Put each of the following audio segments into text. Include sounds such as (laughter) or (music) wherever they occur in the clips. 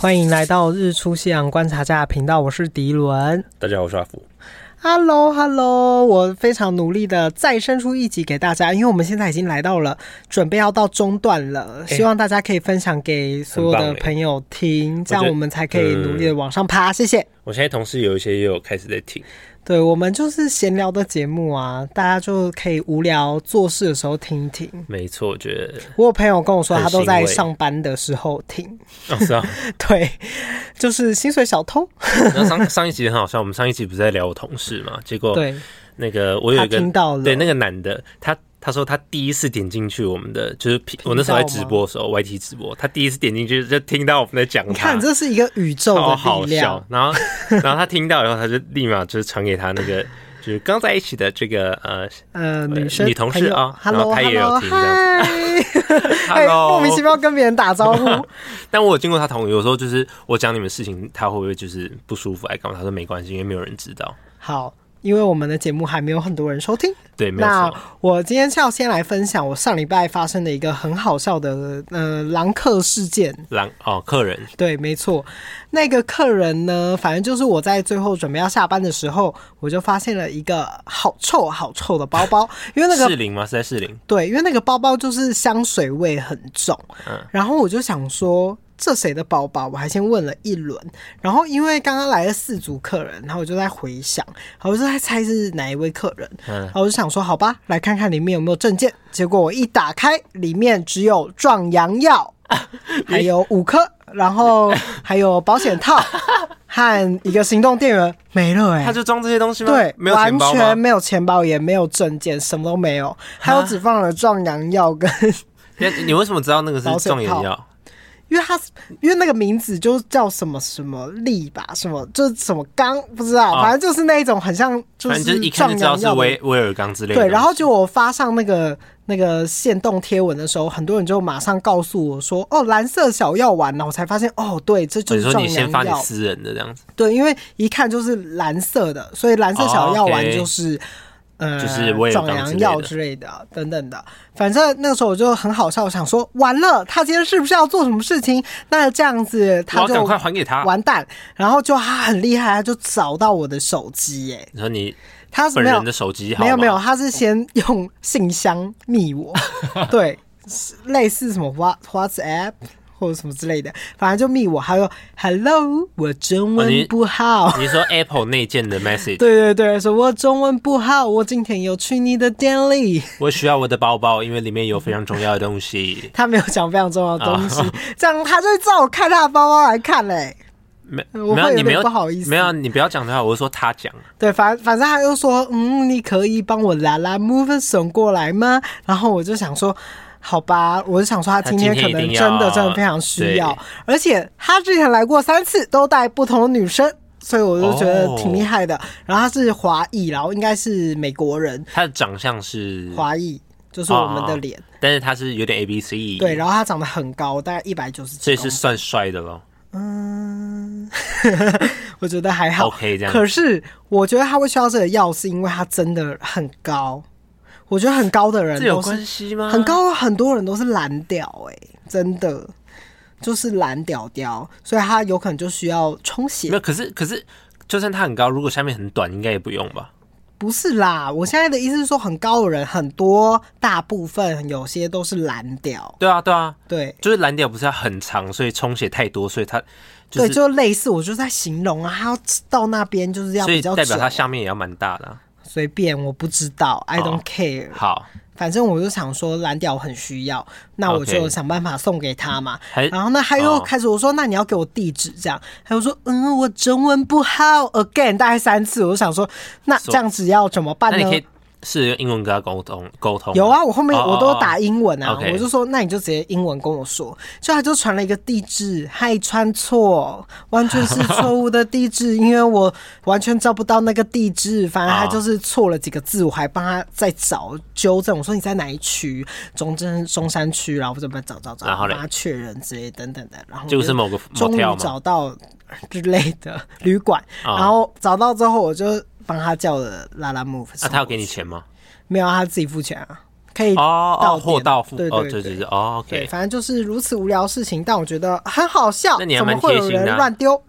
欢迎来到日出夕阳观察家频道，我是迪伦。大家好，我是阿福。Hello，Hello，我非常努力的再生出一集给大家，因为我们现在已经来到了准备要到中段了，希望大家可以分享给所有的朋友听，这样我们才可以努力的往上爬。谢谢。我现在同事有一些也有开始在听。对，我们就是闲聊的节目啊，大家就可以无聊做事的时候听一听。没错，我觉得我有朋友跟我说，他都在上班的时候听。哦，是啊，(laughs) 对，就是薪水小偷。那上上一集很好笑，我们上一集不是在聊我同事嘛？结果对那个我有一个听到了，对那个男的他。他说他第一次点进去我们的，就是我那时候在直播的时候，YT 直播，他第一次点进去就听到我们在讲他。你看，这是一个宇宙的。好笑。(laughs) 然后，然后他听到以后，他就立马就是传给他那个，(laughs) 就是刚在一起的这个呃呃女生女同事啊，然后他也有听这样。(laughs) Hello，莫名其妙跟别人打招呼。但我有经过他同意，有时候就是我讲你们事情，他会不会就是不舒服？哎，干嘛？他说没关系，因为没有人知道。好。因为我们的节目还没有很多人收听，对，没错。那我今天是要先来分享我上礼拜发生的一个很好笑的呃狼客事件。狼哦，客人对，没错。那个客人呢，反正就是我在最后准备要下班的时候，我就发现了一个好臭好臭的包包。(laughs) 因为那个士林吗？是在士林？对，因为那个包包就是香水味很重。嗯，然后我就想说。这谁的包包？我还先问了一轮，然后因为刚刚来了四组客人，然后我就在回想，我就在猜是哪一位客人。嗯，然后我就想说，好吧，来看看里面有没有证件。结果我一打开，里面只有壮阳药，(laughs) 还有五颗，然后还有保险套和一个行动电源，没了哎、欸。他就装这些东西吗？对，没有钱包吗？完全没有钱包，也没有证件，什么都没有，还有只放了壮阳药跟。(laughs) 你你为什么知道那个是壮阳药？因为他因为那个名字就叫什么什么力吧，什么就是什么刚不知道，反正就是那一种很像就是壮阳药威威尔刚之类的。对，然后就我发上那个那个限动贴文的时候，很多人就马上告诉我说：“哦，蓝色小药丸。”然后我才发现哦，对，这就是壮阳药。你先发你私人的这样子。对，因为一看就是蓝色的，所以蓝色小药丸就是。呃，就是壮阳药之类的等等的，反正那个时候我就很好笑，我想说完了，他今天是不是要做什么事情？那这样子他就赶快还给他，完蛋。然后就他很厉害，他就找到我的手机，哎，你说你他本人的手机没有没有，他是先用信箱密我，(laughs) 对，类似什么 What WhatsApp。或者什么之类的，反正就密我，还有 Hello，我中文不好。哦、你，你说 Apple 内建的 message？(laughs) 对对对，说我中文不好，我今天有去你的店里。(laughs) 我需要我的包包，因为里面有非常重要的东西。(laughs) 他没有讲非常重要的东西，哦、这样他就会叫我看他的包包来看嘞。没，没有，你没有不好意思，没有，你不要讲的话，我是说他讲。对，反反正他又说，嗯，你可以帮我 Lalamove 送过来吗？然后我就想说。好吧，我是想说他今天可能真的真的非常需要，而且他之前来过三次，都带不同的女生，所以我就觉得挺厉害的。哦、然后他是华裔，然后应该是美国人，他的长相是华裔，就是我们的脸、哦，但是他是有点 A B C，对，然后他长得很高，大概一百九十几，所以是算帅的咯。嗯，(laughs) 我觉得还好，OK 这样。可是我觉得他会需要这个药，是因为他真的很高。我觉得很高的人有关系吗？很高，很多人都是蓝屌哎，真的就是蓝屌屌，所以他有可能就需要充血。没有，可是可是，就算他很高，如果下面很短，应该也不用吧？不是啦，我现在的意思是说，很高的人很多，大部分有些都是蓝屌。对啊，对啊，对，就是蓝屌不是要很长，所以充血太多，所以他、就是、对，就类似，我就在形容啊，他要到那边就是要比较，代表他下面也要蛮大的、啊。随便，我不知道，I don't care。哦、好，反正我就想说蓝调很需要，那我就想办法送给他嘛。然后呢，他又开始我说，那你要给我地址这样。他又说，嗯，我中文不好，again，大概三次，我就想说，那这样子要怎么办呢？是用英文跟他沟通沟通。有啊，我后面我都打英文啊，我就说那你就直接英文跟我说，就他就传了一个地址，还穿错，完全是错误的地址，因为我完全找不到那个地址，反正他就是错了几个字，我还帮他再找纠正。我说你在哪一区？中正中山区，然后我怎么找找找，然后帮他确认之类等等的，然后就是某个终于找到之类的旅馆，然后找到之后我就。帮他叫了拉拉 move 那他要给你钱吗？没有，他自己付钱啊，可以哦哦，货到付，对对对，对对对，哦，OK，反正就是如此无聊事情，但我觉得很好笑。那你还蛮贴心的啊，怎么会有人乱丢？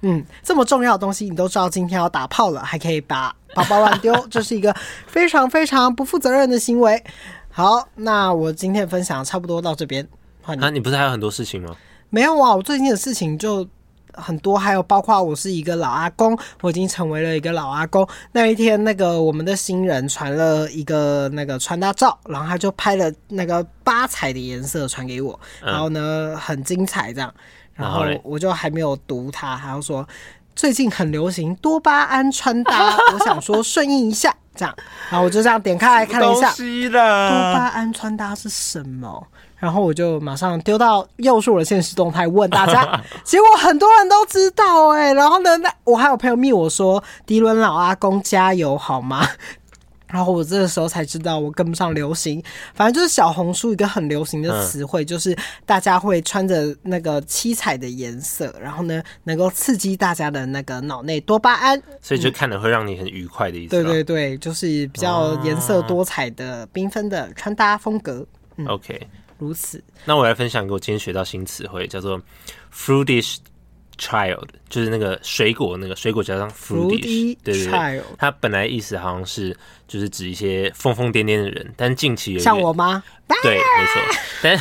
嗯，这么重要的东西你都知道今天要打炮了，还可以把 (laughs) 包包乱丢，这是一个非常非常不负责任的行为。好，那我今天分享差不多到这边。那、啊、你不是还有很多事情吗？没有啊，我最近的事情就很多，还有包括我是一个老阿公，我已经成为了一个老阿公。那一天，那个我们的新人传了一个那个穿搭照，然后他就拍了那个八彩的颜色传给我，然后呢很精彩这样，然后我就还没有读他，还要说最近很流行多巴胺穿搭，我想说顺应一下这样，然后我就这样点开来看了一下，多巴胺穿搭是什么？然后我就马上丢到右数的现实动态问大家，(laughs) 结果很多人都知道哎、欸。然后呢，那我还有朋友密我说：“迪伦老阿公加油好吗？”然后我这个时候才知道我跟不上流行。反正就是小红书一个很流行的词汇，就是大家会穿着那个七彩的颜色，然后呢能够刺激大家的那个脑内多巴胺，所以就看了会让你很愉快的意思。对对对，就是比较颜色多彩的缤纷的穿搭风格。嗯、OK。如此，那我来分享一个我今天学到新词汇，叫做 fruitish child，就是那个水果，那个水果加上 fruitish，对对对，它本来意思好像是就是指一些疯疯癫癫的人，但近期像我吗？对，没错，但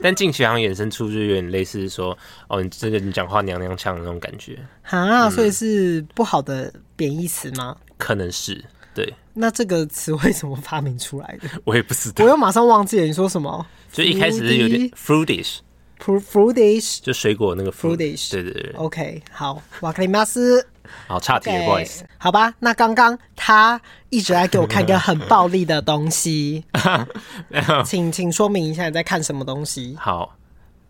但近期好像衍生出就有点类似说，哦，你这个你讲话娘娘腔的那种感觉啊，所以是不好的贬义词吗？可能是。对，那这个词为什么发明出来的？我也不知道，我又马上忘记了。你说什么？就一开始是有点 fruitish，fruitish，就水果那个 fruitish。对对对。OK，好，瓦克里马斯。好，差题，不好意思。好吧，那刚刚他一直在给我看一个很暴力的东西，(laughs) 请请说明一下你在看什么东西。好。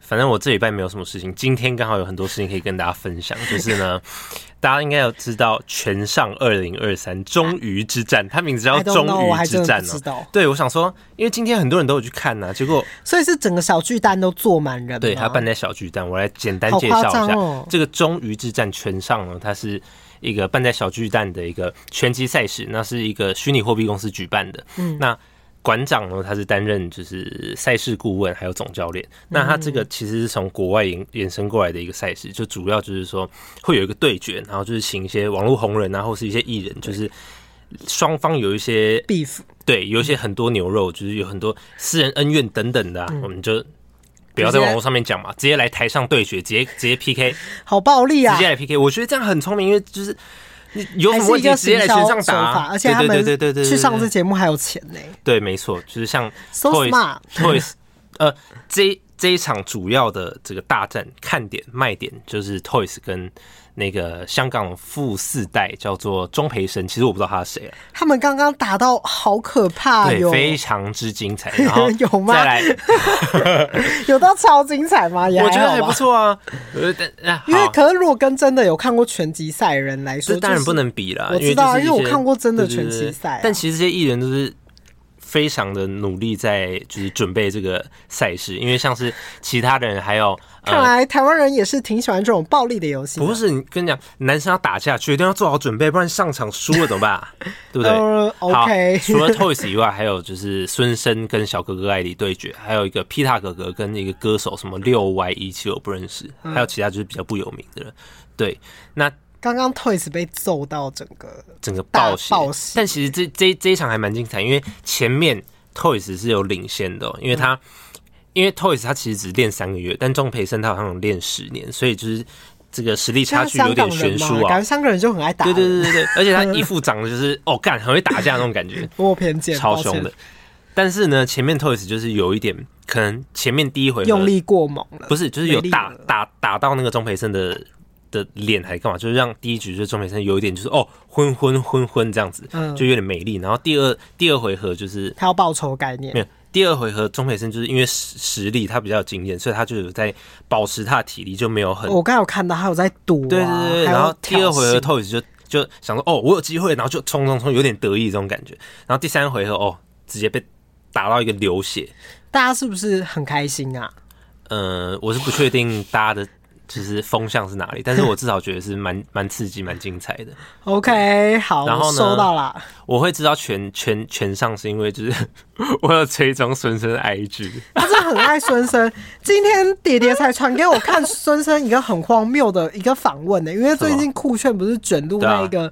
反正我这礼拜没有什么事情，今天刚好有很多事情可以跟大家分享。就是呢，(laughs) 大家应该要知道全上二零二三终于之战，它名字叫终于之战哦。对，我想说，因为今天很多人都有去看呢，结果所以是整个小巨蛋都坐满人。对，他办在小巨蛋，我来简单介绍一下这个终于之战全上呢，它是一个办在小巨蛋的一个拳击赛事，那是一个虚拟货币公司举办的。嗯，那。馆长呢，他是担任就是赛事顾问，还有总教练。那他这个其实是从国外引延伸过来的一个赛事，就主要就是说会有一个对决，然后就是请一些网络红人啊，或是一些艺人，就是双方有一些 beef，对，有一些很多牛肉，就是有很多私人恩怨等等的，啊，我们就不要在网络上面讲嘛，直接来台上对决，直接直接 PK，好暴力啊！直接来 PK，我觉得这样很聪明，因为就是。你有什么问题直接来线上打，而且他们去上这节目还有钱呢。对，没错，就是像 Toys Toys，呃，这这一场主要的这个大战看点卖点就是 Toys 跟。那个香港富四代叫做钟培生，其实我不知道他是谁啊。他们刚刚打到好可怕，对，非常之精彩。然后 (laughs) 有吗？再来，(laughs) 有到超精彩吗？(laughs) 我觉得还不错啊。因为可是如果跟真的有看过拳击赛的人来说，当然不能比了。我知道，因为我看过真的拳击赛。但其实这些艺人都是。非常的努力在就是准备这个赛事，因为像是其他的人还有，看来台湾人也是挺喜欢这种暴力的游戏。不是，你跟你讲，男生要打架，绝对要做好准备，不然上场输了怎么办？(laughs) 对不对？OK。除了 Toys 以外，还有就是孙生跟小哥哥艾迪对决，还有一个 Pita 哥哥跟一个歌手什么六 Y 一七我不认识，还有其他就是比较不有名的人。对，那。刚刚 Toys 被揍到整个整个暴血，但其实这这这一场还蛮精彩，因为前面 Toys 是有领先的，喔，因为他、嗯、因为 Toys 他其实只练三个月，但钟培生他好像有练十年，所以就是这个实力差距有点悬殊啊。感觉三个人就很爱打，对对对对对，(laughs) 而且他一副长得就是哦干很会打架那种感觉，(laughs) 我偏见，超凶的。但是呢，前面 Toys 就是有一点可能前面第一回用力过猛了，不是就是有打打打到那个钟培生的。的脸还干嘛？就是让第一局就是钟培生有一点就是哦昏昏昏昏这样子，嗯，就有点美丽。然后第二第二回合就是他要报仇概念，没有。第二回合钟培生就是因为实实力他比较有经验，所以他就有在保持他的体力，就没有很。我刚有看到他有在赌、啊，对对对。然后第二回合 Toys 就就想说哦我有机会，然后就冲冲冲，有点得意这种感觉。然后第三回合哦直接被打到一个流血，大家是不是很开心啊？呃，我是不确定大家的。就是风向是哪里，但是我至少觉得是蛮 (laughs) 蛮刺激、蛮精彩的。OK，好，然后呢，收到了。我会知道全全全上是因为就是 (laughs) 我有追踪孙生的 IG，他真的很爱孙生。今天爹爹才传给我看孙生一个很荒谬的一个访问呢，(laughs) 因为最近酷炫不是卷入那个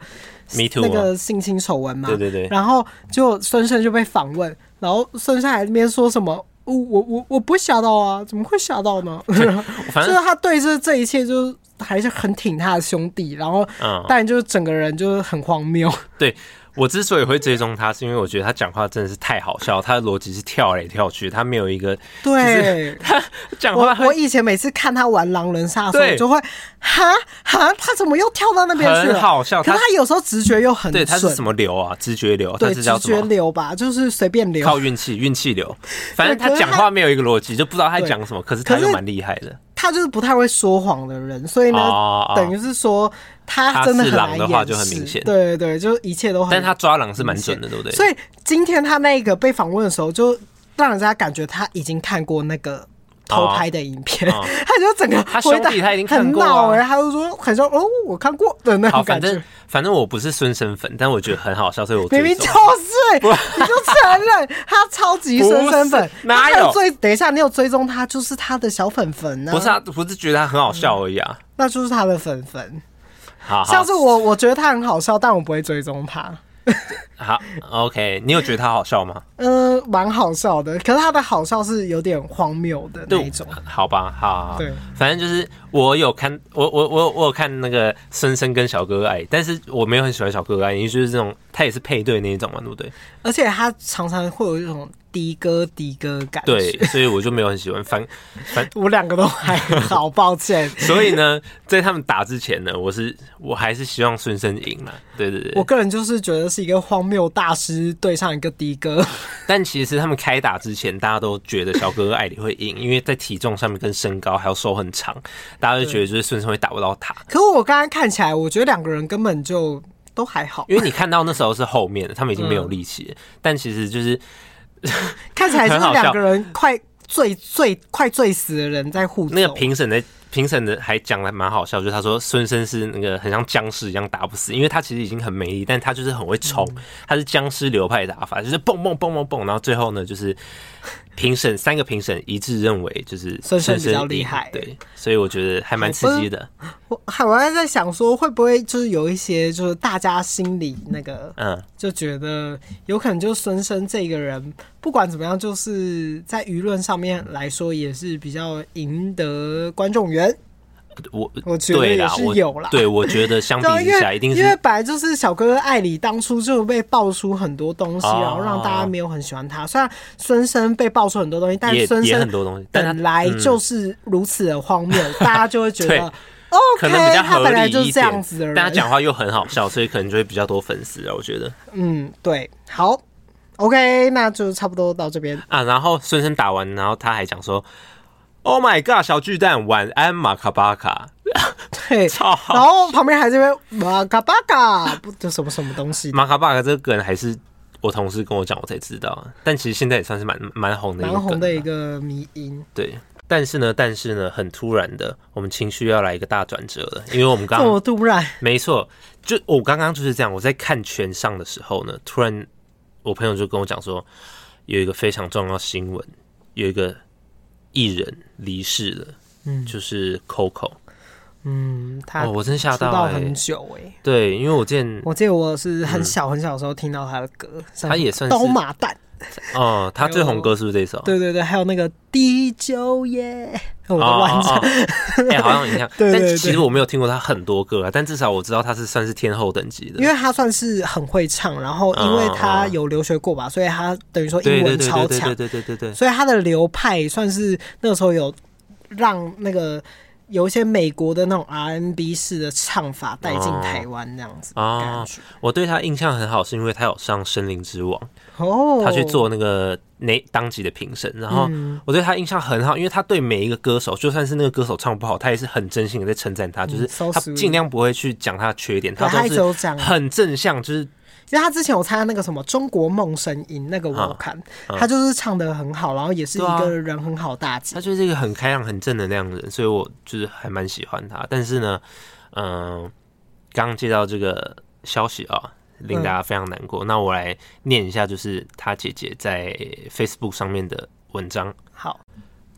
Me Too 那个性侵丑闻嘛，对对对，然后就孙生就被访问，然后孙生还在那边说什么。我我我我不会吓到啊，怎么会吓到呢？(laughs) (laughs) 就是他对这这一切，就是还是很挺他的兄弟，然后，嗯，但就是整个人就是很荒谬。(laughs) 对。我之所以会追踪他，是因为我觉得他讲话真的是太好笑，他的逻辑是跳来跳去，他没有一个对 (laughs) 他讲话我。我以前每次看他玩狼人杀的时候，我就会哈哈，他怎么又跳到那边去了？很好笑，可是他有时候直觉又很对，他是什么流啊？直觉流，对，直觉流吧，就是随便流，靠运气，运气流。反正他讲话没有一个逻辑，就不知道他讲什么，可是他又蛮厉害的。他就是不太会说谎的人，所以呢，哦、等于是说他真的很难演示。对对对，就一切都很。但他抓狼是蛮准的，对不对？所以今天他那个被访问的时候，就让人家感觉他已经看过那个。偷拍的影片，哦哦、(laughs) 他就整个他兄弟他已经看他就说很像哦，我看过的那种感觉。反正反正我不是孙生粉，但我觉得很好笑，所以我 (laughs) 明明就是你就承认 (laughs) 他超级孙生粉，哪有追？等一下，你有追踪他，就是他的小粉粉呢？不是啊，不是觉得他很好笑而已啊，嗯、那就是他的粉粉。好，好，像是我，我觉得他很好笑，但我不会追踪他。(laughs) 好，OK，你有觉得他好笑吗？嗯、呃，蛮好笑的，可是他的好笑是有点荒谬的那种。好吧，好，好，对，反正就是我有看，我我我我有看那个深深跟小哥哥爱，但是我没有很喜欢小哥哥爱，因为就是这种他也是配对那一种嘛，对不对？而且他常常会有一种。的哥的哥感觉，对，所以我就没有很喜欢。翻翻，(laughs) 我两个都还好，抱歉。(laughs) 所以呢，在他们打之前呢，我是我还是希望孙生赢了。对对对，我个人就是觉得是一个荒谬大师对上一个的哥。(laughs) 但其实他们开打之前，大家都觉得小哥哥艾里会赢，因为在体重上面跟身高还有手很长，大家就觉得就是孙生会打不到他。可是我刚刚看起来，我觉得两个人根本就都还好，因为你看到那时候是后面的，他们已经没有力气了。嗯、但其实就是。(laughs) 看起来就是两个人快醉醉快醉死的人在互。那个评审的评审的还讲的蛮好笑，就是他说孙生是那个很像僵尸一样打不死，因为他其实已经很美丽，但他就是很会冲，他是僵尸流派打法，就是蹦蹦蹦蹦蹦，然后最后呢就是。评审三个评审一致认为，就是孙生比较厉害，对，所以我觉得还蛮刺激的。我还我还在想说，会不会就是有一些，就是大家心里那个，嗯，就觉得有可能就是孙生这个人，不管怎么样，就是在舆论上面来说，也是比较赢得观众缘。我我觉得也是有啦，对，我觉得相比之下，一定是因为本来就是小哥哥艾里当初就被爆出很多东西，然后让大家没有很喜欢他。虽然孙生被爆出很多东西，但孙生很多东西本来就是如此的荒谬，(laughs) 大家就会觉得哦，可能比较合理就是这样子的人，但他讲话又很好笑，所以可能就会比较多粉丝啊。我觉得，嗯，对，好，OK，那就差不多到这边啊。然后孙生打完，然后他还讲说。Oh my god！小巨蛋，晚安，马卡巴卡。(laughs) 对，(laughs) 超好。然后旁边还是边马卡巴卡，不知什么什么东西。马卡巴卡这个梗还是我同事跟我讲，我才知道。但其实现在也算是蛮蛮红的一个，蛮红的一个迷因。对，但是呢，但是呢，很突然的，我们情绪要来一个大转折了，因为我们刚 (laughs) 刚突然，没错，就我刚刚就是这样。我在看全上的时候呢，突然我朋友就跟我讲说，有一个非常重要新闻，有一个。艺人离世了，嗯，就是 Coco，嗯，他、哦、我真吓到、欸，很久哎、欸，对，因为我见我记得我是很小很小的时候听到他的歌，嗯、他也算是刀马旦，哦，他最红歌是不是这首？对对对，还有那个第九页，我的完整，哎、好像很像，对 (laughs) 对对，但其实我没有听过他很多歌啊，但至少我知道他是算是天后等级的，因为他算是很会唱，然后因为他有留学过吧，所以他等于说英文超强，对，对对对对，所以他的流派算是那个时候有让那个。有一些美国的那种 RNB 式的唱法带进台湾那样子啊、哦，我对他印象很好，是因为他有上《森林之王》哦，他去做那个那当季的评审，然后我对他印象很好，因为他对每一个歌手，就算是那个歌手唱不好，他也是很真心的在称赞他，就是他尽量不会去讲他的缺点，他都是很正向，就是。因为他之前有参加那个什么中国梦声音，那个我有看，啊、他就是唱的很好，然后也是一个人很好大姐、啊。他就是一个很开朗、很正能量的人，所以我就是还蛮喜欢他。但是呢，嗯、呃，刚接到这个消息啊，令大家非常难过。嗯、那我来念一下，就是他姐姐在 Facebook 上面的文章。好，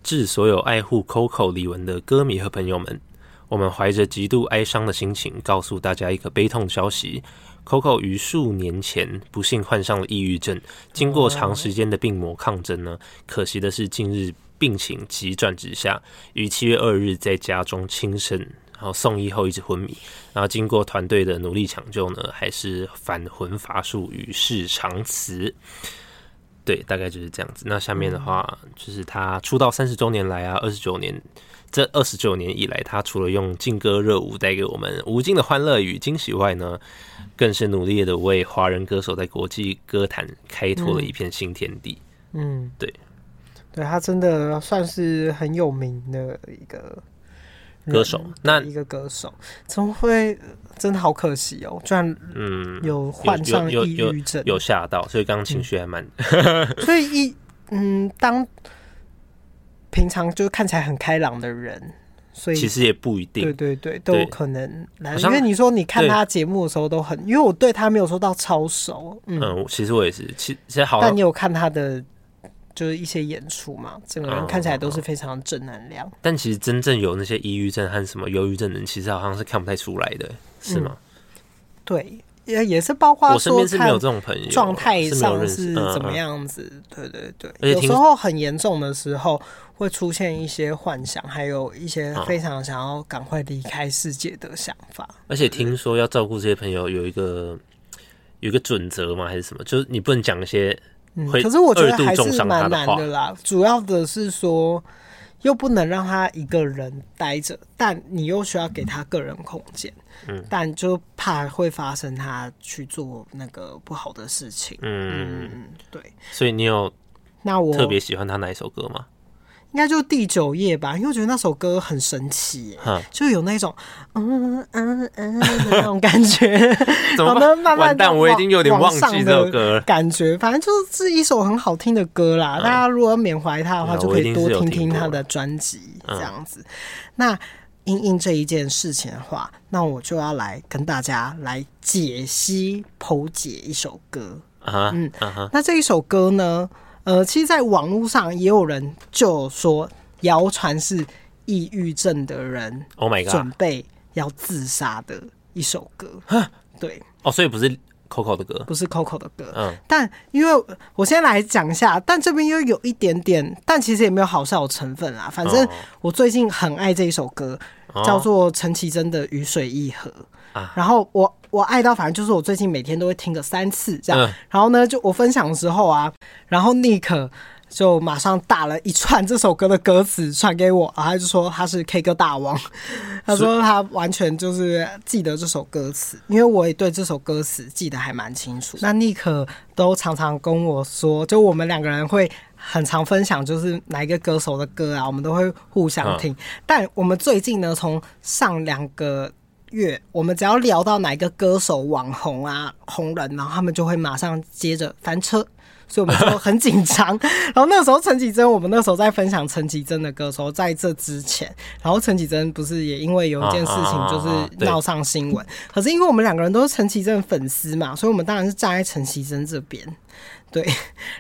致所有爱护 Coco 李玟的歌迷和朋友们。我们怀着极度哀伤的心情，告诉大家一个悲痛消息：Coco 于数年前不幸患上了抑郁症，经过长时间的病魔抗争呢，可惜的是近日病情急转直下，于七月二日在家中轻生，然后送医后一直昏迷，然后经过团队的努力抢救呢，还是返魂乏术，与世长辞。对，大概就是这样子。那下面的话，就是他出道三十周年来啊，二十九年。这二十九年以来，他除了用劲歌热舞带给我们无尽的欢乐与惊喜外呢，更是努力的为华人歌手在国际歌坛开拓了一片新天地。嗯，对，对他真的算是很有名的一个歌手。那一个歌手怎么会？真的好可惜哦，居然嗯有患上抑郁症，有吓到，所以刚刚情绪还蛮、嗯……所以一嗯当。平常就看起来很开朗的人，所以其实也不一定。对对对，都有可能来。因为你说你看他节目的时候都很，因为我对他没有说到超熟。嗯，嗯，其实我也是，其其实好。但你有看他的就是一些演出嘛？整个人看起来都是非常正能量。但其实真正有那些抑郁症和什么忧郁症的人，其实好像是看不太出来的，是吗？嗯、对。也也是包括说，我身边是没有这种朋友，状态上是怎么样子？对对对，有时候很严重的时候会出现一些幻想，还有一些非常想要赶快离开世界的想法。而且听说要照顾这些朋友有一个有一个准则吗？还是什么？就是你不能讲一些。可是我觉得还是蛮难的啦。主要的是说。又不能让他一个人待着，但你又需要给他个人空间，嗯，但就怕会发生他去做那个不好的事情，嗯嗯，对。所以你有那我特别喜欢他哪一首歌吗？应该就第九页吧，因为我觉得那首歌很神奇，就有那种嗯嗯嗯的那种感觉。(laughs) 怎么慢慢完蛋，我已经有点忘记这首歌了。感觉反正就是一首很好听的歌啦。大家如果缅怀他的话，就可以多听听他的专辑这样子。那因应这一件事情的话，那我就要来跟大家来解析剖解一首歌啊。嗯，那这一首歌呢？呃，其实，在网络上也有人就说，谣传是抑郁症的人，Oh my God，准备要自杀的一首歌。对，哦，所以不是 Coco 的歌，不是 Coco 的歌。嗯，但因为我先来讲一下，但这边又有一点点，但其实也没有好笑的成分啦。反正我最近很爱这一首歌，叫做陈绮贞的《雨水一河》。然后我我爱到反正就是我最近每天都会听个三次这样，嗯、然后呢，就我分享的时候啊，然后 Nick 就马上打了一串这首歌的歌词传给我，然后他就说他是 K 歌大王，(laughs) 他说他完全就是记得这首歌词，因为我也对这首歌词记得还蛮清楚。那 Nick 都常常跟我说，就我们两个人会很常分享，就是哪一个歌手的歌啊，我们都会互相听。嗯、但我们最近呢，从上两个。月，我们只要聊到哪一个歌手网红啊红人，然后他们就会马上接着翻车，所以我们就很紧张。(laughs) 然后那个时候陈绮贞，我们那时候在分享陈绮贞的歌时候，在这之前，然后陈绮贞不是也因为有一件事情就是闹上新闻，可是因为我们两个人都是陈绮贞的粉丝嘛，所以我们当然是站在陈绮贞这边。对，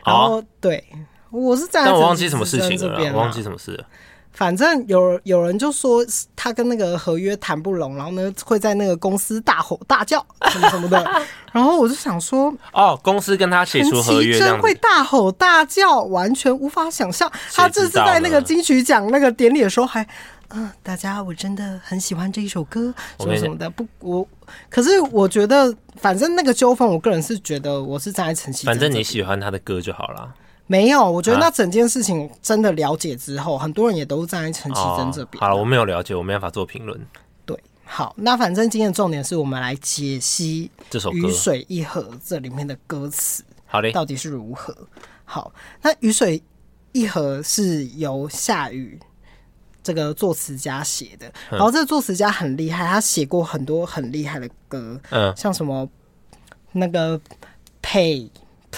然后对，我是站在陈这边，但我忘记什么事情了，我忘记什么事了。反正有有人就说他跟那个合约谈不拢，然后呢会在那个公司大吼大叫什么什么的，(laughs) 然后我就想说，哦，公司跟他写出合约，真会大吼大叫，完全无法想象。他这次在那个金曲奖那个典礼的时候还，嗯、呃，大家我真的很喜欢这一首歌，什么什么的。不，我可是我觉得，反正那个纠纷，我个人是觉得我是站在陈绮贞，反正你喜欢他的歌就好了。没有，我觉得那整件事情真的了解之后，啊、很多人也都站在陈绮贞这边、哦。好了，我没有了解，我没办法做评论。对，好，那反正今天的重点是我们来解析这首《雨水一河》这里面的歌词，好嘞，到底是如何？好，那《雨水一河》是由夏雨这个作词家写的，嗯、然后这个作词家很厉害，他写过很多很厉害的歌，嗯，像什么。那个 Pay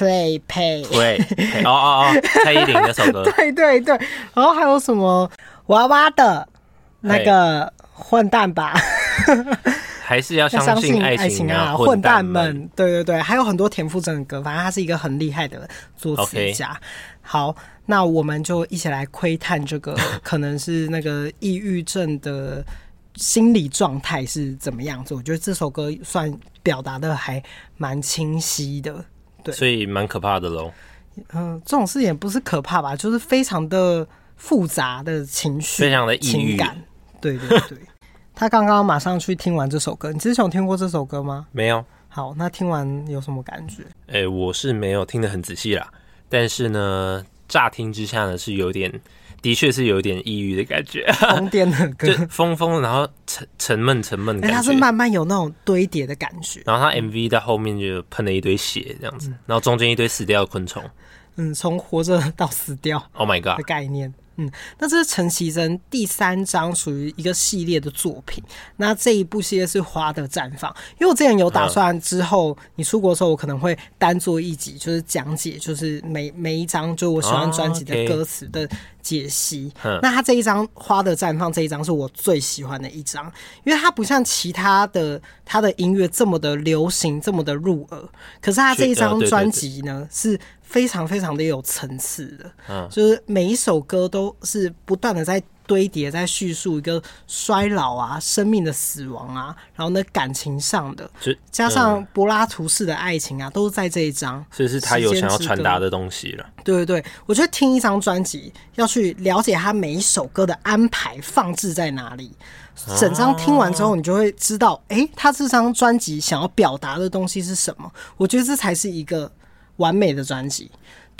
Play Pay，对，哦哦哦，蔡依林那首歌，对对对，然后还有什么娃娃的那个混蛋吧，(laughs) 还是要相信爱情啊，混蛋们，对对对，还有很多田馥甄的歌，反正他是一个很厉害的作词家。好，那我们就一起来窥探这个 (laughs) 可能是那个抑郁症的心理状态是怎么样子。我觉得这首歌算表达的还蛮清晰的，对，所以蛮可怕的喽。嗯，这种事也不是可怕吧，就是非常的复杂的情绪，非常的抑郁感。对对对，他刚刚马上去听完这首歌，你之前有听过这首歌吗？没有。好，那听完有什么感觉？哎、欸，我是没有听得很仔细啦。但是呢，乍听之下呢，是有点，的确是有点抑郁的感觉，疯癫的歌，就疯疯，然后沉沉闷沉闷的感觉。它是慢慢有那种堆叠的感觉。然后它 MV 在后面就喷了一堆血，这样子，然后中间一堆死掉的昆虫。嗯，从活着到死掉，Oh my God 的概念。嗯，那这是陈绮贞第三张属于一个系列的作品。那这一部系列是《花的绽放》，因为我之前有打算之后你出国的时候，我可能会单做一集，就是讲解，就是每每一张就我喜欢专辑的歌词的解析。Oh. 那他这一张《花的绽放》这一张是我最喜欢的一张，因为它不像其他的他的音乐这么的流行，这么的入耳。可是他这一张专辑呢是。非常非常的有层次的，嗯，就是每一首歌都是不断的在堆叠，在叙述一个衰老啊、生命的死亡啊，然后呢感情上的，加上柏拉图式的爱情啊，都是在这一张，所以是他有想要传达的东西了。对对对，我觉得听一张专辑要去了解他每一首歌的安排放置在哪里，整张听完之后，你就会知道，哎，他这张专辑想要表达的东西是什么。我觉得这才是一个。完美的专辑，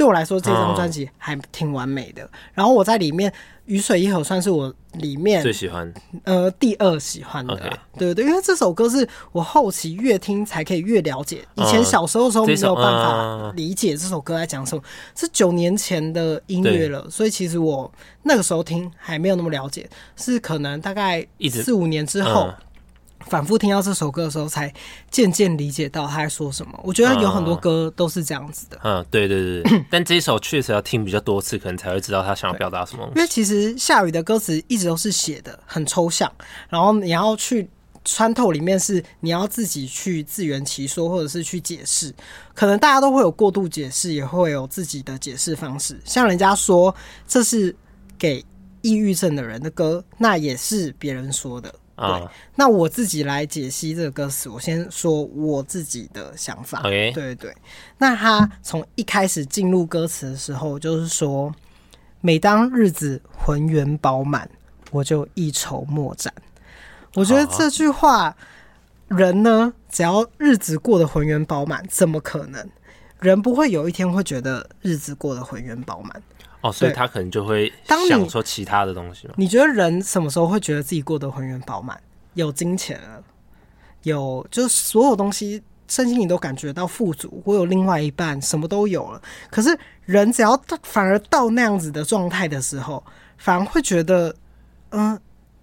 对我来说，这张专辑还挺完美的。Oh. 然后我在里面，《雨水一盒》算是我里面最喜欢，呃，第二喜欢的。Okay. 对对，因为这首歌是我后期越听才可以越了解。以前小时候的时候没有办法理解这首歌在讲什么，是九年前的音乐了，所以其实我那个时候听还没有那么了解，是可能大概四五年之后。反复听到这首歌的时候，才渐渐理解到他在说什么。我觉得有很多歌都是这样子的。嗯，嗯，对对对。(coughs) 但这一首确实要听比较多次，可能才会知道他想要表达什么。因为其实夏雨的歌词一直都是写的很抽象，然后你要去穿透里面，是你要自己去自圆其说，或者是去解释。可能大家都会有过度解释，也会有自己的解释方式。像人家说这是给抑郁症的人的歌，那也是别人说的。对，那我自己来解析这个歌词。我先说我自己的想法。Okay. 对对。那他从一开始进入歌词的时候，就是说，每当日子浑圆饱满，我就一筹莫展。我觉得这句话，人呢，只要日子过得浑圆饱满，怎么可能？人不会有一天会觉得日子过得浑圆饱满。哦，所以他可能就会想说其他的东西吗？你觉得人什么时候会觉得自己过得浑圆饱满？有金钱了，有就是所有东西，身心你都感觉到富足。我有另外一半，什么都有了。可是人只要反而到那样子的状态的时候，反而会觉得，嗯，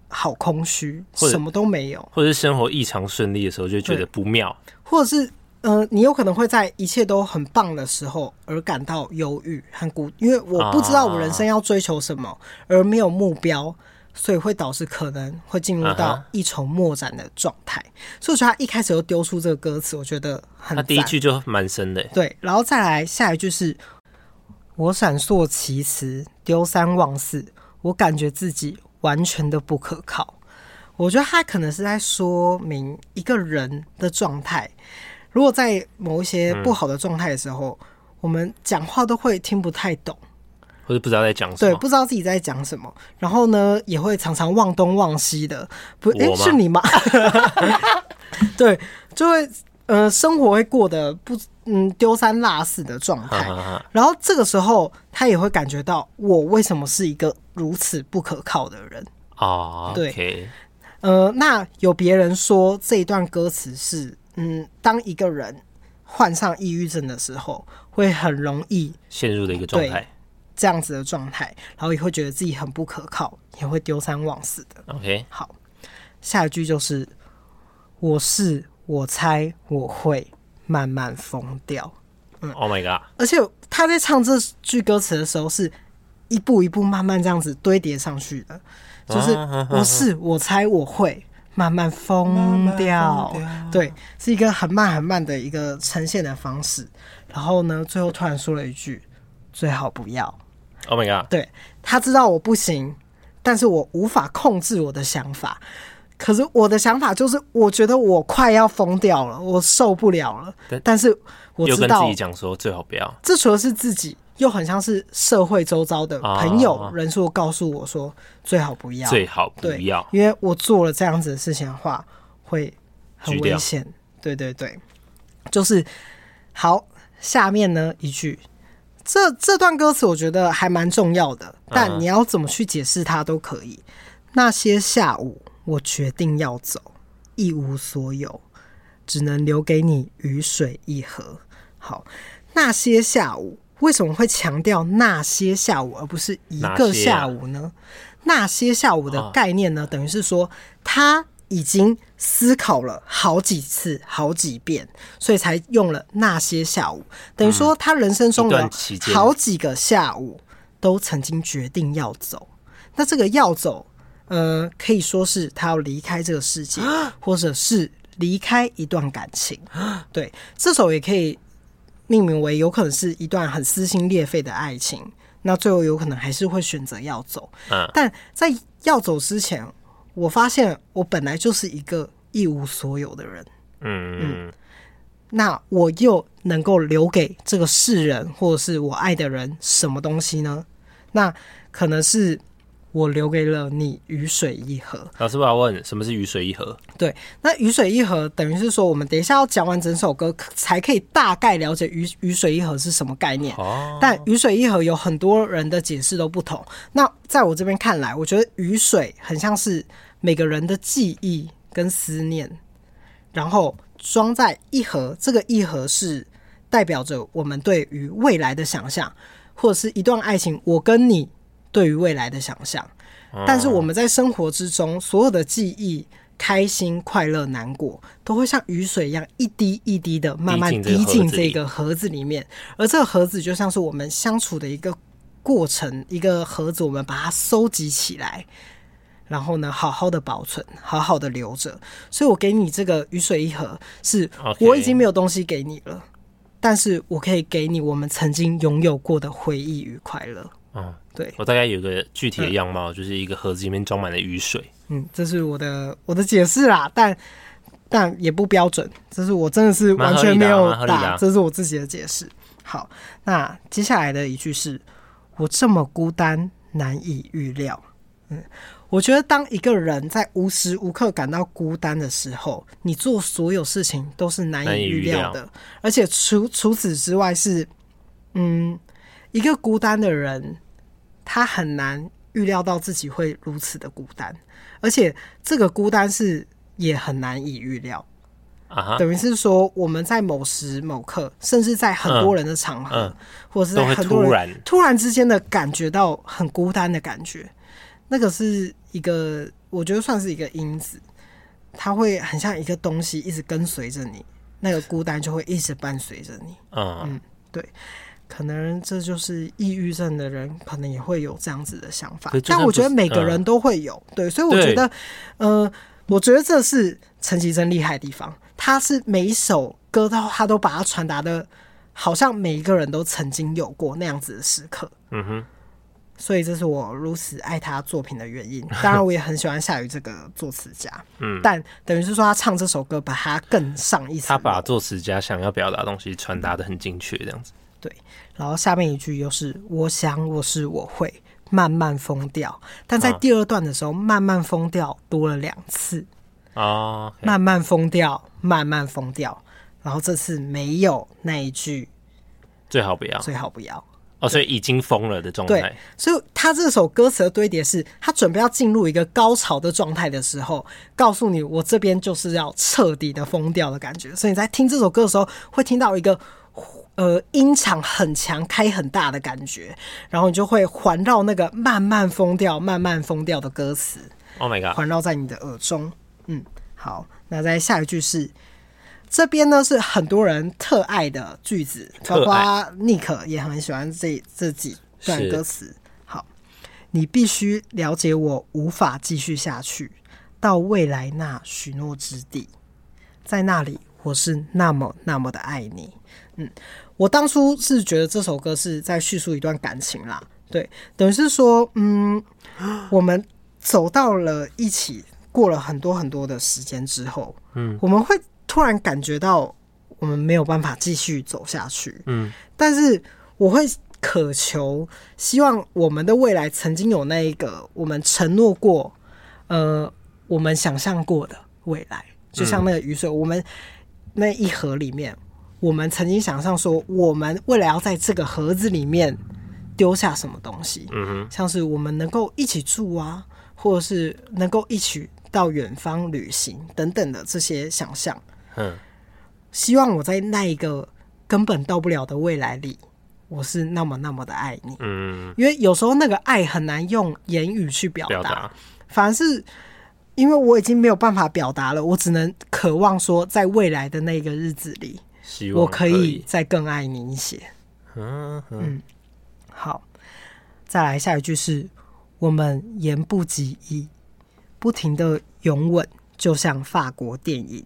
好空虚，什么都没有。或者是生活异常顺利的时候，就觉得不妙。或者是。呃，你有可能会在一切都很棒的时候而感到忧郁和孤，因为我不知道我人生要追求什么，而没有目标，所以会导致可能会进入到一筹莫展的状态。所以我觉得他一开始就丢出这个歌词，我觉得很。他第一句就蛮深的。对，然后再来下一句是：我闪烁其词，丢三忘四，我感觉自己完全的不可靠。我觉得他可能是在说明一个人的状态。如果在某一些不好的状态的时候，嗯、我们讲话都会听不太懂，或者不知道在讲什么，对，不知道自己在讲什么，然后呢，也会常常忘东忘西的。不，哎、欸，是你吗？(laughs) 对，就会呃，生活会过得不嗯丢三落四的状态。然后这个时候，他也会感觉到我为什么是一个如此不可靠的人啊？对.呃，那有别人说这一段歌词是。嗯，当一个人患上抑郁症的时候，会很容易陷入的一个状态，这样子的状态，然后也会觉得自己很不可靠，也会丢三忘四的。OK，好，下一句就是“我是我猜我会慢慢疯掉。嗯，Oh my god！而且他在唱这句歌词的时候，是一步一步慢慢这样子堆叠上去的，就是我是我猜我会慢慢疯掉，对，是一个很慢很慢的一个呈现的方式。然后呢，最后突然说了一句：“最好不要。” Oh my god！对，他知道我不行，但是我无法控制我的想法。可是我的想法就是，我觉得我快要疯掉了，我受不了了。但，但是我知道自己讲说最好不要。这除了是自己，又很像是社会周遭的朋友人数告诉我说最好不要，最好不要，因为我做了这样子的事情的话会很危险。对对对，就是好。下面呢一句，这这段歌词我觉得还蛮重要的，但你要怎么去解释它都可以。那些下午。我决定要走，一无所有，只能留给你雨水一盒。好，那些下午为什么会强调那些下午，而不是一个下午呢？那些下午的概念呢，等于是说他已经思考了好几次、好几遍，所以才用了那些下午。等于说他人生中的好几个下午都曾经决定要走。那这个要走。呃，可以说是他要离开这个世界，(gasps) 或者是离开一段感情。对，这首也可以命名为有可能是一段很撕心裂肺的爱情。那最后有可能还是会选择要走。但在要走之前，我发现我本来就是一个一无所有的人。嗯嗯。那我又能够留给这个世人，或者是我爱的人什么东西呢？那可能是。我留给了你雨水一盒。老师，我要问，什么是雨水一盒？对，那雨水一盒等于是说，我们等一下要讲完整首歌，才可以大概了解雨雨水一盒是什么概念。哦。但雨水一盒有很多人的解释都不同。那在我这边看来，我觉得雨水很像是每个人的记忆跟思念，然后装在一盒。这个一盒是代表着我们对于未来的想象，或者是一段爱情。我跟你。对于未来的想象，但是我们在生活之中所有的记忆、开心、快乐、难过，都会像雨水一样一滴一滴的慢慢滴进这个盒子里。面，而这个盒子就像是我们相处的一个过程，一个盒子，我们把它收集起来，然后呢，好好的保存，好好的留着。所以我给你这个雨水一盒，是我已经没有东西给你了，但是我可以给你我们曾经拥有过的回忆与快乐。嗯，对，我大概有个具体的样貌，嗯、就是一个盒子里面装满了雨水。嗯，这是我的我的解释啦，但但也不标准，这是我真的是完全没有打，这是我自己的解释。好，那接下来的一句是：我这么孤单，难以预料。嗯，我觉得当一个人在无时无刻感到孤单的时候，你做所有事情都是难以预料的，而且除除此之外是，嗯。一个孤单的人，他很难预料到自己会如此的孤单，而且这个孤单是也很难以预料。啊、uh-huh. 等于是说我们在某时某刻，甚至在很多人的场合，嗯嗯、或者是在很多人突然，突然之间的感觉到很孤单的感觉，那个是一个我觉得算是一个因子，它会很像一个东西一直跟随着你，那个孤单就会一直伴随着你。Uh-huh. 嗯，对。可能这就是抑郁症的人，可能也会有这样子的想法。但我觉得每个人都会有，嗯、对，所以我觉得，呃，我觉得这是陈绮贞厉害的地方。他是每一首歌都，他都把它传达的，好像每一个人都曾经有过那样子的时刻。嗯哼，所以这是我如此爱他作品的原因。当然，我也很喜欢夏雨这个作词家。(laughs) 嗯，但等于是说，他唱这首歌，把它更上一层。他把作词家想要表达的东西传达的很精确，这样子。对，然后下面一句又是“我想我是我会慢慢疯掉”，但在第二段的时候，“慢慢疯掉”多了两次啊，慢慢疯掉，慢慢疯掉，然后这次没有那一句“最好不要”，最好不要哦，所以已经疯了的状态。对，所以他这首歌词的堆叠是，他准备要进入一个高潮的状态的时候，告诉你我这边就是要彻底的疯掉的感觉。所以你在听这首歌的时候，会听到一个。呃，音场很强，开很大的感觉，然后你就会环绕那个慢慢疯掉、慢慢疯掉的歌词。Oh my god！环绕在你的耳中。嗯，好，那在下一句是这边呢是很多人特爱的句子，包括 Nick 也很喜欢这这几段歌词。好，你必须了解我，无法继续下去，到未来那许诺之地，在那里我是那么那么的爱你。嗯，我当初是觉得这首歌是在叙述一段感情啦，对，等于是说，嗯，我们走到了一起，过了很多很多的时间之后，嗯，我们会。突然感觉到我们没有办法继续走下去，嗯，但是我会渴求，希望我们的未来曾经有那一个我们承诺过，呃，我们想象过的未来，就像那个雨水，我们那一盒里面，我们曾经想象说，我们未来要在这个盒子里面丢下什么东西，像是我们能够一起住啊，或者是能够一起到远方旅行等等的这些想象。嗯，希望我在那一个根本到不了的未来里，我是那么那么的爱你。嗯，因为有时候那个爱很难用言语去表达，反而是因为我已经没有办法表达了，我只能渴望说，在未来的那个日子里，希望我可以再更爱你一些。嗯嗯，好，再来下一句是：我们言不及义，不停的拥吻，就像法国电影。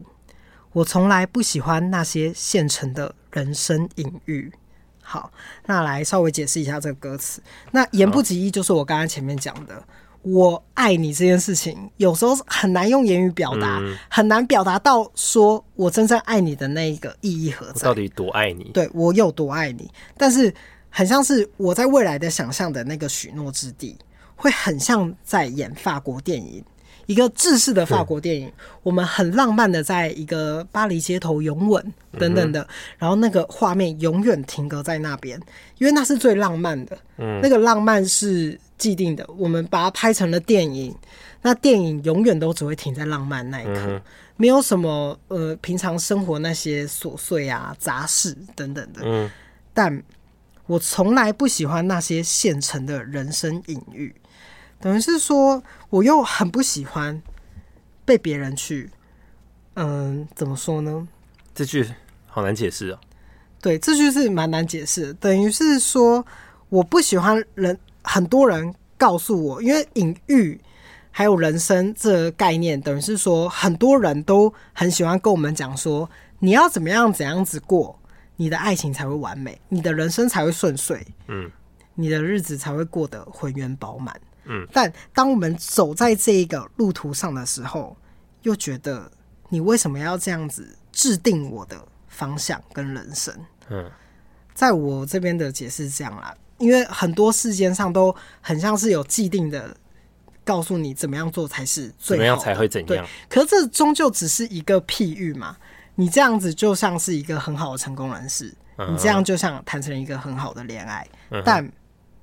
我从来不喜欢那些现成的人生隐喻。好，那来稍微解释一下这个歌词。那言不及义就是我刚刚前面讲的，我爱你这件事情，有时候很难用言语表达，嗯、很难表达到说我真正爱你的那一个意义何在？到底多爱你？对，我有多爱你？但是很像是我在未来的想象的那个许诺之地，会很像在演法国电影。一个制式的法国电影，我们很浪漫的在一个巴黎街头拥吻等等的，然后那个画面永远停格在那边，因为那是最浪漫的。嗯，那个浪漫是既定的，我们把它拍成了电影，那电影永远都只会停在浪漫那一刻，没有什么呃平常生活那些琐碎啊杂事等等的。嗯，但我从来不喜欢那些现成的人生隐喻。等于是说，我又很不喜欢被别人去，嗯，怎么说呢？这句好难解释哦。对，这句是蛮难解释。等于是说，我不喜欢人，很多人告诉我，因为隐喻还有人生这个概念，等于是说，很多人都很喜欢跟我们讲说，你要怎么样怎样子过，你的爱情才会完美，你的人生才会顺遂，嗯，你的日子才会过得浑圆饱满。嗯，但当我们走在这一个路途上的时候，又觉得你为什么要这样子制定我的方向跟人生？嗯，在我这边的解释是这样啦，因为很多世间上都很像是有既定的，告诉你怎么样做才是最好，怎么样才会怎样。对，可是这终究只是一个譬喻嘛，你这样子就像是一个很好的成功人士，你这样就像谈成一个很好的恋爱，但。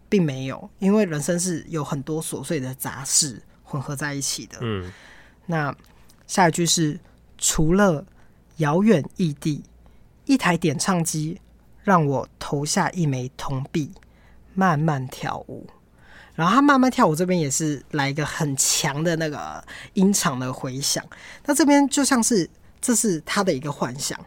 并没有，因为人生是有很多琐碎的杂事混合在一起的。嗯，那下一句是：除了遥远异地，一台点唱机让我投下一枚铜币，慢慢跳舞。然后他慢慢跳舞，这边也是来一个很强的那个音场的回响。那这边就像是这是他的一个幻想，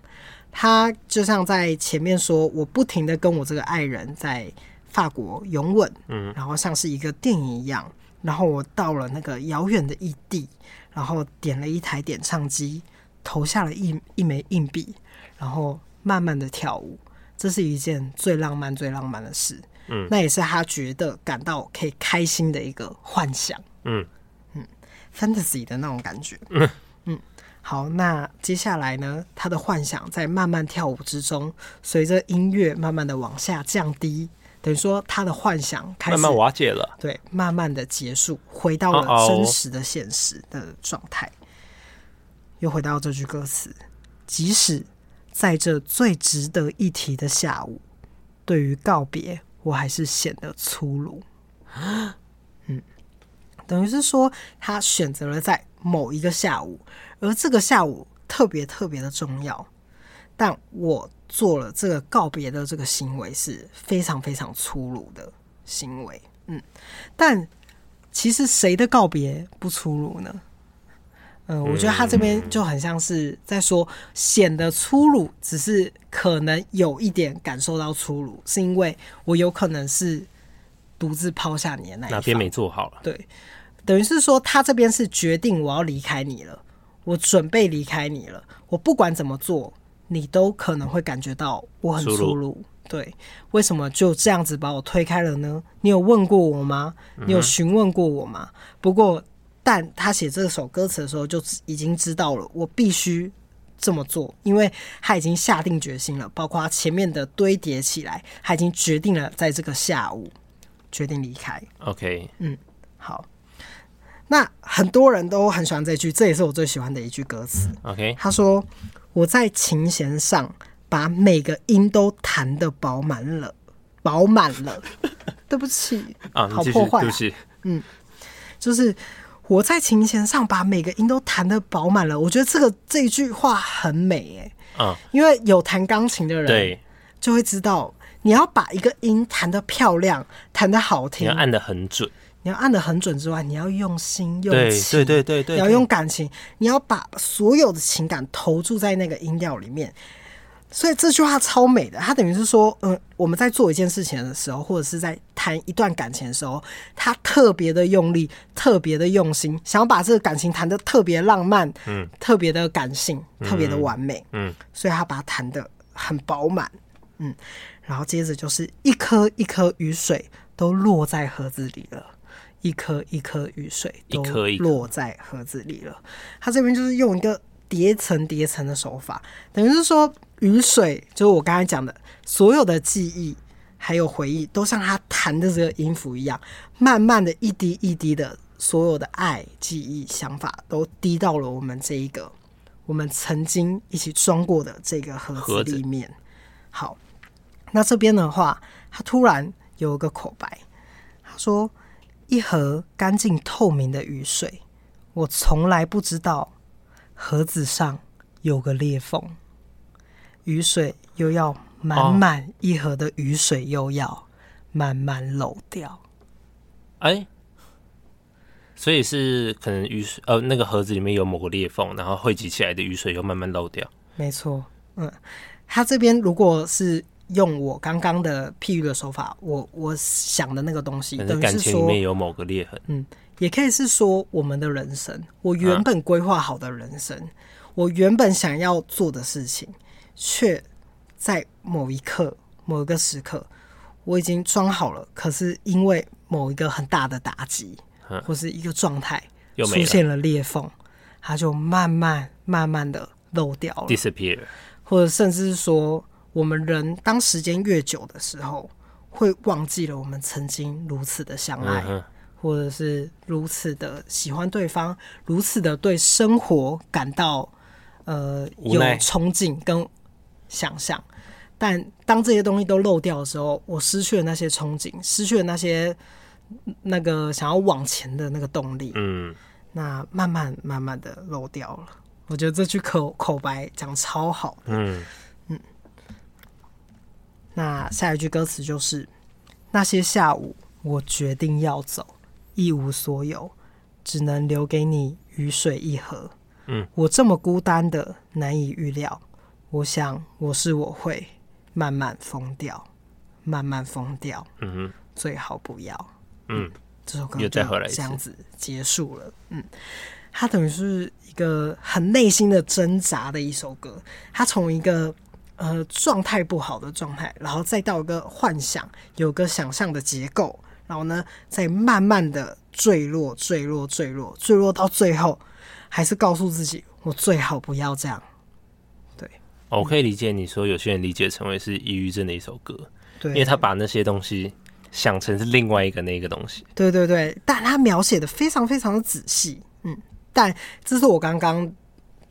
他就像在前面说，我不停的跟我这个爱人在。法国拥吻，嗯，然后像是一个电影一样，然后我到了那个遥远的异地，然后点了一台点唱机，投下了一一枚硬币，然后慢慢的跳舞，这是一件最浪漫、最浪漫的事，嗯，那也是他觉得感到可以开心的一个幻想，嗯。嗯，fantasy 的那种感觉，嗯。嗯，好，那接下来呢，他的幻想在慢慢跳舞之中，随着音乐慢慢的往下降低。等于说，他的幻想开始慢慢瓦解了，对，慢慢的结束，回到了真实的现实的状态，又回到这句歌词：即使在这最值得一提的下午，对于告别，我还是显得粗鲁。(gasps) 嗯，等于是说，他选择了在某一个下午，而这个下午特别特别的重要，但我。做了这个告别的这个行为是非常非常粗鲁的行为，嗯，但其实谁的告别不粗鲁呢？嗯，我觉得他这边就很像是在说，显得粗鲁，只是可能有一点感受到粗鲁，是因为我有可能是独自抛下你的那一方，哪边没做好了？对，等于是说他这边是决定我要离开你了，我准备离开你了，我不管怎么做，你都可能会感觉到我很粗鲁。对，为什么就这样子把我推开了呢？你有问过我吗？你有询问过我吗？嗯、不过。但他写这首歌词的时候，就已经知道了我必须这么做，因为他已经下定决心了。包括他前面的堆叠起来，他已经决定了在这个下午决定离开。OK，嗯，好。那很多人都很喜欢这句，这也是我最喜欢的一句歌词。OK，他说：“我在琴弦上把每个音都弹的饱满了，饱满了。(laughs) ”对不起啊，好破坏、啊。对不起，嗯，就是。我在琴弦上把每个音都弹的饱满了，我觉得这个这一句话很美哎、欸，嗯，因为有弹钢琴的人，对，就会知道你要把一个音弹得漂亮，弹得好听，你要按得很准，你要按的很准之外，你要用心用情，对对对对，你要用感情，你要把所有的情感投注在那个音调里面。所以这句话超美的，它等于是说，嗯，我们在做一件事情的时候，或者是在谈一段感情的时候，他特别的用力，特别的用心，想要把这个感情谈的特别浪漫，嗯，特别的感性，特别的完美，嗯，所以他把它谈的很饱满，嗯，然后接着就是一颗一颗雨水都落在盒子里了，一颗一颗雨水都落在盒子里了，他这边就是用一个叠层叠层的手法，等于是说。雨水就是我刚才讲的，所有的记忆还有回忆，都像他弹的这个音符一样，慢慢的一滴一滴的，所有的爱、记忆、想法都滴到了我们这一个我们曾经一起装过的这个盒子里面。好，那这边的话，他突然有一个口白，他说：“一盒干净透明的雨水，我从来不知道盒子上有个裂缝。”雨水又要满满一盒的雨水，又要慢慢漏掉。哎、欸，所以是可能雨水呃那个盒子里面有某个裂缝，然后汇集起来的雨水又慢慢漏掉。没错，嗯，他这边如果是用我刚刚的譬喻的手法，我我想的那个东西，等于是说里面有某个裂痕。嗯，也可以是说我们的人生，我原本规划好的人生，啊、我原本想要做的事情。却在某一刻、某一个时刻，我已经装好了。可是因为某一个很大的打击，或是一个状态出现了裂缝，它就慢慢、慢慢的漏掉了，disappear。或者甚至是说，我们人当时间越久的时候，会忘记了我们曾经如此的相爱，或者是如此的喜欢对方，如此的对生活感到呃有憧憬跟。想象，但当这些东西都漏掉的时候，我失去了那些憧憬，失去了那些那个想要往前的那个动力。嗯，那慢慢慢慢的漏掉了。我觉得这句口口白讲超好嗯。那下一句歌词就是：那些下午，我决定要走，一无所有，只能留给你雨水一盒。嗯，我这么孤单的，难以预料。我想，我是我会慢慢疯掉，慢慢疯掉。嗯哼，最好不要。嗯，这首歌就这样子结束了。嗯，它等于是一个很内心的挣扎的一首歌。它从一个呃状态不好的状态，然后再到一个幻想，有个想象的结构，然后呢，再慢慢的坠落，坠落，坠落，坠落到最后，还是告诉自己，我最好不要这样。对我可以理解你说有些人理解成为是抑郁症的一首歌，对，因为他把那些东西想成是另外一个那个东西。对对对，但他描写的非常非常的仔细，嗯，但这是我刚刚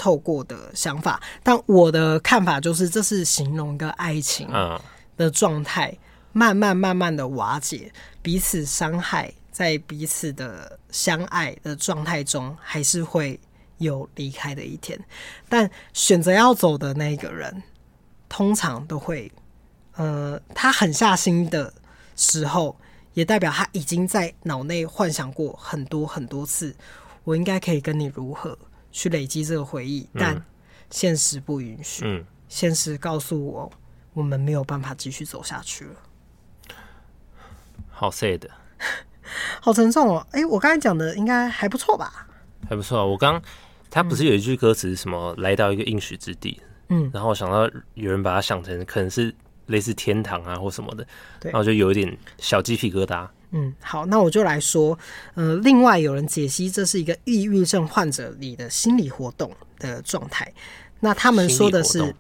透过的想法，但我的看法就是这是形容一个爱情的状态，慢慢慢慢的瓦解，彼此伤害，在彼此的相爱的状态中，还是会。有离开的一天，但选择要走的那个人，通常都会，呃，他狠下心的时候，也代表他已经在脑内幻想过很多很多次，我应该可以跟你如何，去累积这个回忆，但现实不允许。嗯，现实告诉我，我们没有办法继续走下去了。好 sad，(laughs) 好沉重哦。哎、欸，我刚才讲的应该还不错吧？还不错。我刚他不是有一句歌词什么“来到一个应许之地”，嗯，然后我想到有人把它想成可能是类似天堂啊或什么的，然后就有一点小鸡皮疙瘩。嗯，好，那我就来说，呃，另外有人解析这是一个抑郁症患者里的心理活动的状态。那他们说的是。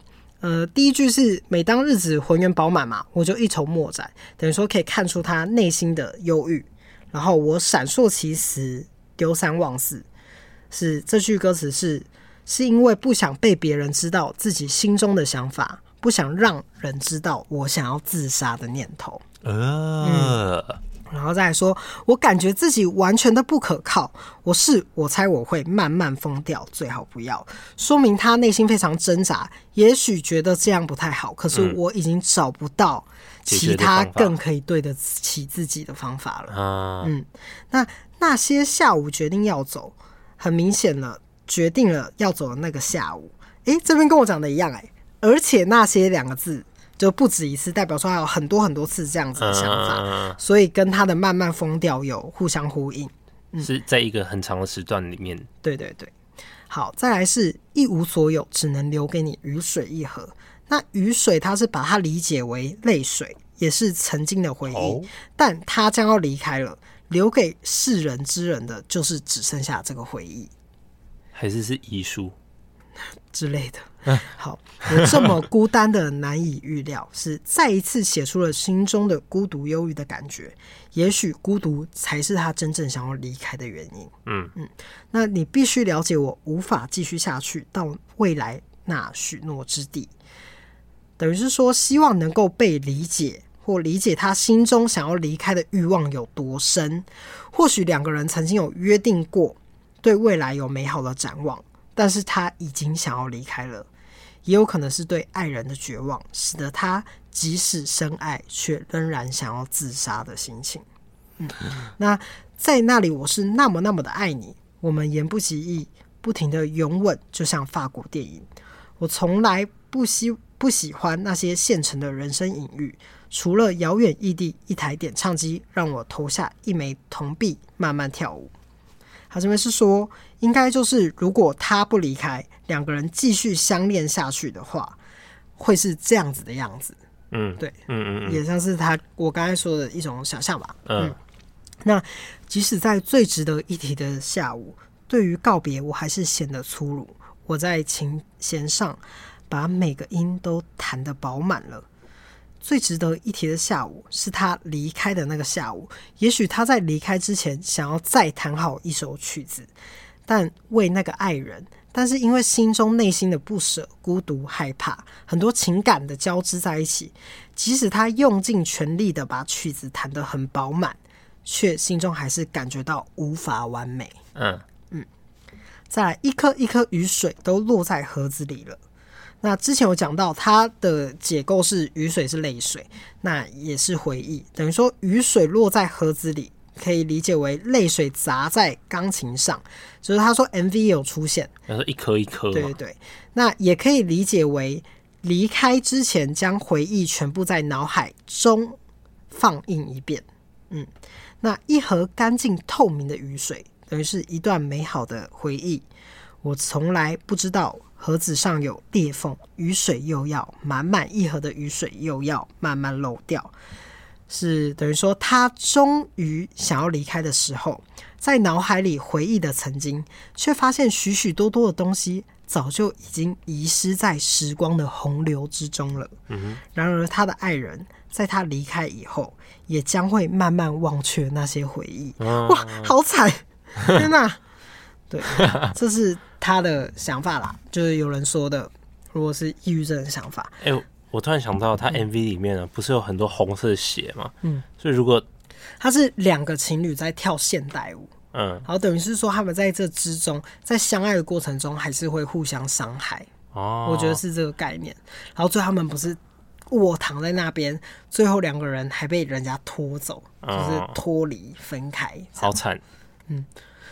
呃，第一句是每当日子浑圆饱满嘛，我就一筹莫展，等于说可以看出他内心的忧郁。然后我闪烁其词，丢三忘四，是这句歌词是是因为不想被别人知道自己心中的想法，不想让人知道我想要自杀的念头。呃。嗯然后再来说，我感觉自己完全的不可靠。我是我猜我会慢慢疯掉，最好不要。说明他内心非常挣扎，也许觉得这样不太好。可是我已经找不到其他更可以对得起自己的方法了。嗯，嗯，那那些下午决定要走，很明显了，决定了要走的那个下午。诶，这边跟我讲的一样诶，而且那些两个字。就不止一次，代表说还有很多很多次这样子的想法，嗯、所以跟他的慢慢疯掉有互相呼应，嗯、是在一个很长的时段里面。对对对，好，再来是一无所有，只能留给你雨水一盒。那雨水，它是把它理解为泪水，也是曾经的回忆，哦、但他将要离开了，留给世人之人的就是只剩下这个回忆，还是是遗书 (laughs) 之类的。好，我这么孤单的难以预料，是再一次写出了心中的孤独、忧郁的感觉。也许孤独才是他真正想要离开的原因。嗯嗯，那你必须了解，我无法继续下去到未来那许诺之地。等于是说，希望能够被理解，或理解他心中想要离开的欲望有多深。或许两个人曾经有约定过，对未来有美好的展望，但是他已经想要离开了。也有可能是对爱人的绝望，使得他即使深爱，却仍然想要自杀的心情。嗯，那在那里，我是那么那么的爱你，我们言不及义，不停的拥吻，就像法国电影。我从来不希不喜欢那些现成的人生隐喻，除了遥远异地一台点唱机，让我投下一枚铜币，慢慢跳舞。他这边是说，应该就是如果他不离开，两个人继续相恋下去的话，会是这样子的样子。嗯，对，嗯嗯，也像是他我刚才说的一种想象吧。嗯，嗯，那即使在最值得一提的下午，对于告别，我还是显得粗鲁。我在琴弦上把每个音都弹得饱满了。最值得一提的下午是他离开的那个下午。也许他在离开之前想要再弹好一首曲子，但为那个爱人，但是因为心中内心的不舍、孤独、害怕，很多情感的交织在一起。即使他用尽全力的把曲子弹得很饱满，却心中还是感觉到无法完美。嗯嗯，再来，一颗一颗雨水都落在盒子里了。那之前有讲到，它的解构是雨水是泪水，那也是回忆，等于说雨水落在盒子里，可以理解为泪水砸在钢琴上，就是他说 MV 也有出现，他说一颗一颗，对对对，那也可以理解为离开之前将回忆全部在脑海中放映一遍，嗯，那一盒干净透明的雨水，等于是一段美好的回忆，我从来不知道。盒子上有裂缝，雨水又要满满一盒的雨水又要慢慢漏掉，是等于说他终于想要离开的时候，在脑海里回忆的曾经，却发现许许多多的东西早就已经遗失在时光的洪流之中了。然而他的爱人在他离开以后，也将会慢慢忘却那些回忆。哇，好惨！(laughs) 天哪！对，这是。他的想法啦，就是有人说的，如果是抑郁症的想法。哎、欸，我突然想到，他 MV 里面呢，不是有很多红色的血嘛？嗯，所以如果他是两个情侣在跳现代舞，嗯，然后等于是说他们在这之中，在相爱的过程中，还是会互相伤害。哦，我觉得是这个概念。然后最后他们不是卧躺在那边，最后两个人还被人家拖走，就是脱离分开，好惨。嗯，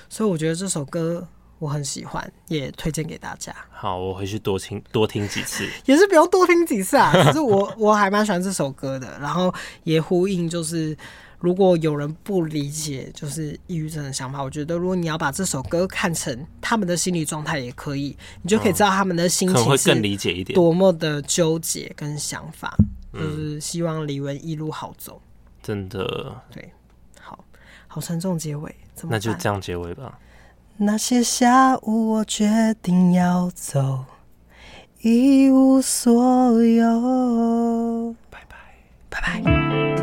所以我觉得这首歌。我很喜欢，也推荐给大家。好，我回去多听多听几次，(laughs) 也是不用多听几次啊。(laughs) 可是我我还蛮喜欢这首歌的，然后也呼应，就是如果有人不理解就是抑郁症的想法，我觉得如果你要把这首歌看成他们的心理状态，也可以，你就可以知道他们的心情会更理解一点，多么的纠结跟想法，就是希望李玟一路好走。真的，对，好好沉重结尾，那就这样结尾吧。那些下午我决定要走一无所有。拜拜。拜拜。